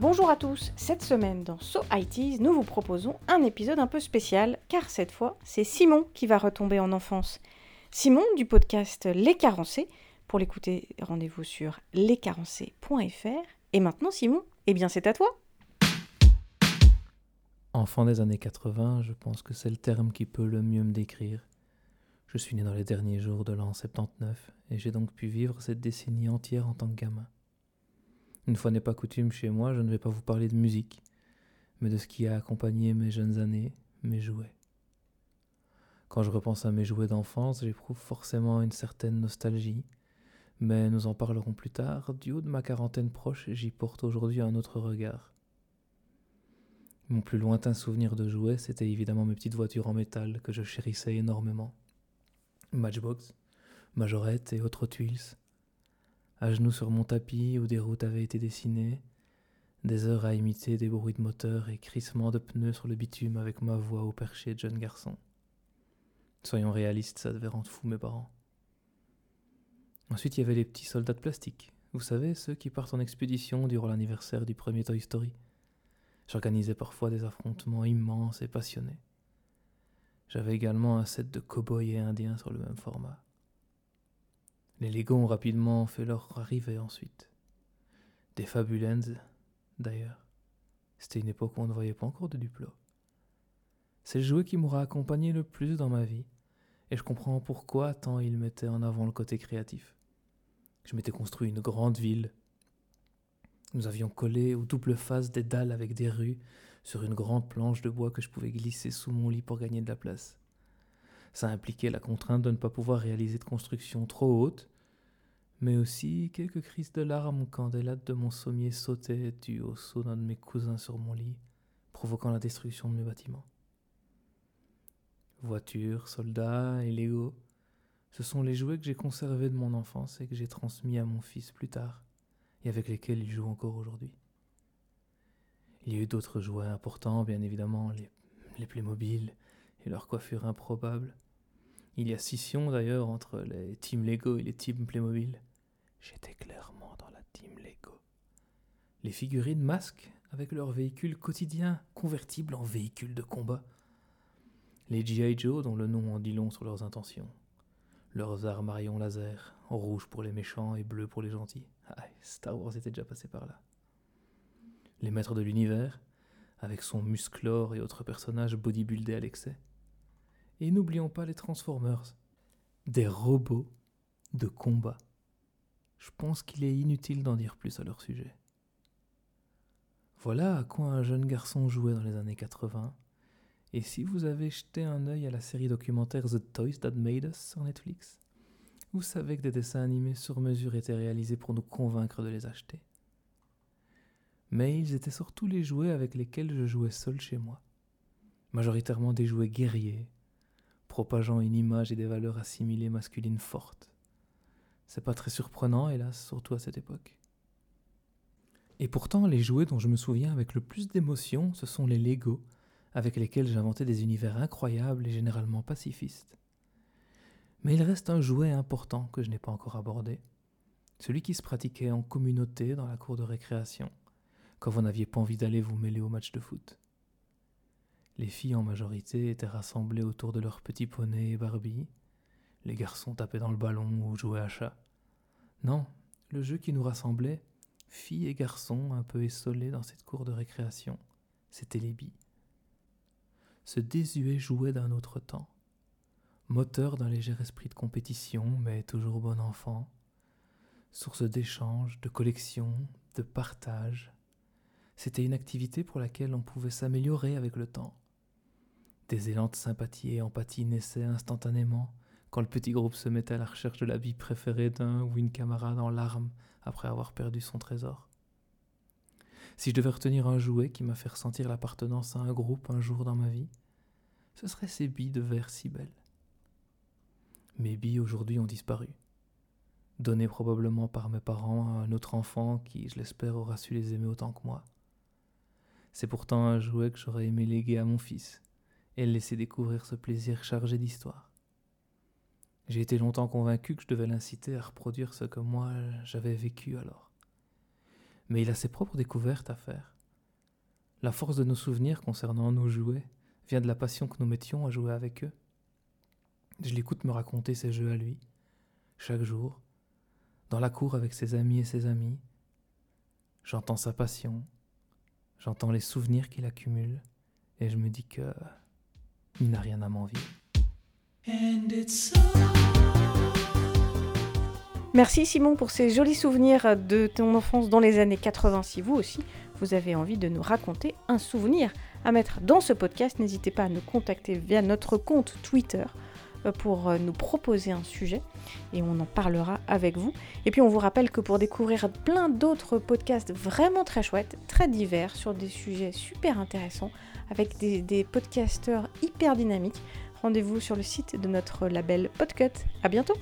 Bonjour à tous, cette semaine dans So ITs, nous vous proposons un épisode un peu spécial, car cette fois, c'est Simon qui va retomber en enfance. Simon du podcast Les Carencés. Pour l'écouter, rendez-vous sur lescarencés.fr. Et maintenant, Simon, eh bien c'est à toi. Enfant des années 80, je pense que c'est le terme qui peut le mieux me décrire. Je suis né dans les derniers jours de l'an 79 et j'ai donc pu vivre cette décennie entière en tant que gamin. Une fois n'est pas coutume chez moi, je ne vais pas vous parler de musique, mais de ce qui a accompagné mes jeunes années, mes jouets. Quand je repense à mes jouets d'enfance, j'éprouve forcément une certaine nostalgie, mais nous en parlerons plus tard. Du haut de ma quarantaine proche, j'y porte aujourd'hui un autre regard. Mon plus lointain souvenir de jouets, c'était évidemment mes petites voitures en métal que je chérissais énormément. Matchbox, Majorette et autres tuiles, à genoux sur mon tapis où des routes avaient été dessinées, des heures à imiter des bruits de moteur et crissements de pneus sur le bitume avec ma voix au perché de jeune garçon. Soyons réalistes, ça devait rendre fou mes parents. Ensuite, il y avait les petits soldats de plastique. Vous savez, ceux qui partent en expédition durant l'anniversaire du premier Toy Story. J'organisais parfois des affrontements immenses et passionnés. J'avais également un set de cow-boys et indiens sur le même format. Les Lego ont rapidement fait leur arrivée ensuite. Des Fabulens, d'ailleurs. C'était une époque où on ne voyait pas encore de Duplo. C'est le jouet qui m'aura accompagné le plus dans ma vie, et je comprends pourquoi tant il mettait en avant le côté créatif. Je m'étais construit une grande ville. Nous avions collé aux doubles faces des dalles avec des rues sur une grande planche de bois que je pouvais glisser sous mon lit pour gagner de la place. Ça impliquait la contrainte de ne pas pouvoir réaliser de construction trop haute, mais aussi quelques crises de larmes quand des lattes de mon sommier sautaient du au saut d'un de mes cousins sur mon lit, provoquant la destruction de mes bâtiments. Voitures, soldats et Lego, ce sont les jouets que j'ai conservés de mon enfance et que j'ai transmis à mon fils plus tard, et avec lesquels il joue encore aujourd'hui. Il y a eu d'autres jouets importants, bien évidemment, les, les Playmobil, et leur coiffure improbable. Il y a scission d'ailleurs entre les teams Lego et les teams Playmobil. J'étais clairement dans la team Lego. Les figurines masques avec leurs véhicules quotidiens convertibles en véhicules de combat. Les G.I. Joe dont le nom en dit long sur leurs intentions. Leurs armes à rayons laser, rouge pour les méchants et bleu pour les gentils. Ah, Star Wars était déjà passé par là. Les maîtres de l'univers, avec son musclore et autres personnages bodybuildés à l'excès. Et n'oublions pas les Transformers, des robots de combat. Je pense qu'il est inutile d'en dire plus à leur sujet. Voilà à quoi un jeune garçon jouait dans les années 80. Et si vous avez jeté un œil à la série documentaire The Toys That Made Us sur Netflix, vous savez que des dessins animés sur mesure étaient réalisés pour nous convaincre de les acheter. Mais ils étaient surtout les jouets avec lesquels je jouais seul chez moi. Majoritairement des jouets guerriers, propageant une image et des valeurs assimilées masculines fortes. C'est pas très surprenant, hélas, surtout à cette époque. Et pourtant, les jouets dont je me souviens avec le plus d'émotion, ce sont les Lego, avec lesquels j'inventais des univers incroyables et généralement pacifistes. Mais il reste un jouet important que je n'ai pas encore abordé, celui qui se pratiquait en communauté dans la cour de récréation, quand vous n'aviez pas envie d'aller vous mêler au match de foot. Les filles en majorité étaient rassemblées autour de leurs petits poneys et Barbie. Les garçons tapaient dans le ballon ou jouaient à chat. Non, le jeu qui nous rassemblait, filles et garçons un peu essolés dans cette cour de récréation, c'était les billes. Ce désuet jouet d'un autre temps, moteur d'un léger esprit de compétition, mais toujours bon enfant, source d'échange, de collection, de partage. C'était une activité pour laquelle on pouvait s'améliorer avec le temps. Des élans de sympathie et empathie naissaient instantanément quand le petit groupe se mettait à la recherche de l'habit préféré d'un ou une camarade en larmes après avoir perdu son trésor. Si je devais retenir un jouet qui m'a fait ressentir l'appartenance à un groupe un jour dans ma vie, ce serait ces billes de verre si belles. Mes billes aujourd'hui ont disparu, données probablement par mes parents à un autre enfant qui, je l'espère, aura su les aimer autant que moi. C'est pourtant un jouet que j'aurais aimé léguer à mon fils, et laisser découvrir ce plaisir chargé d'histoire. J'ai été longtemps convaincu que je devais l'inciter à reproduire ce que moi j'avais vécu alors. mais il a ses propres découvertes à faire. La force de nos souvenirs concernant nos jouets vient de la passion que nous mettions à jouer avec eux. Je l'écoute me raconter ses jeux à lui, chaque jour, dans la cour avec ses amis et ses amies. J'entends sa passion, j'entends les souvenirs qu'il accumule, et je me dis que il n'a rien à m'envier. Merci Simon pour ces jolis souvenirs de ton enfance dans les années 80. Si vous aussi, vous avez envie de nous raconter un souvenir à mettre dans ce podcast, n'hésitez pas à nous contacter via notre compte Twitter pour euh, nous proposer un sujet et on en parlera avec vous. Et puis on vous rappelle que pour découvrir plein d'autres podcasts vraiment très chouettes, très divers, sur des sujets super intéressants, avec des, des podcasteurs hyper dynamiques, rendez-vous sur le site de notre label Podcut. À bientôt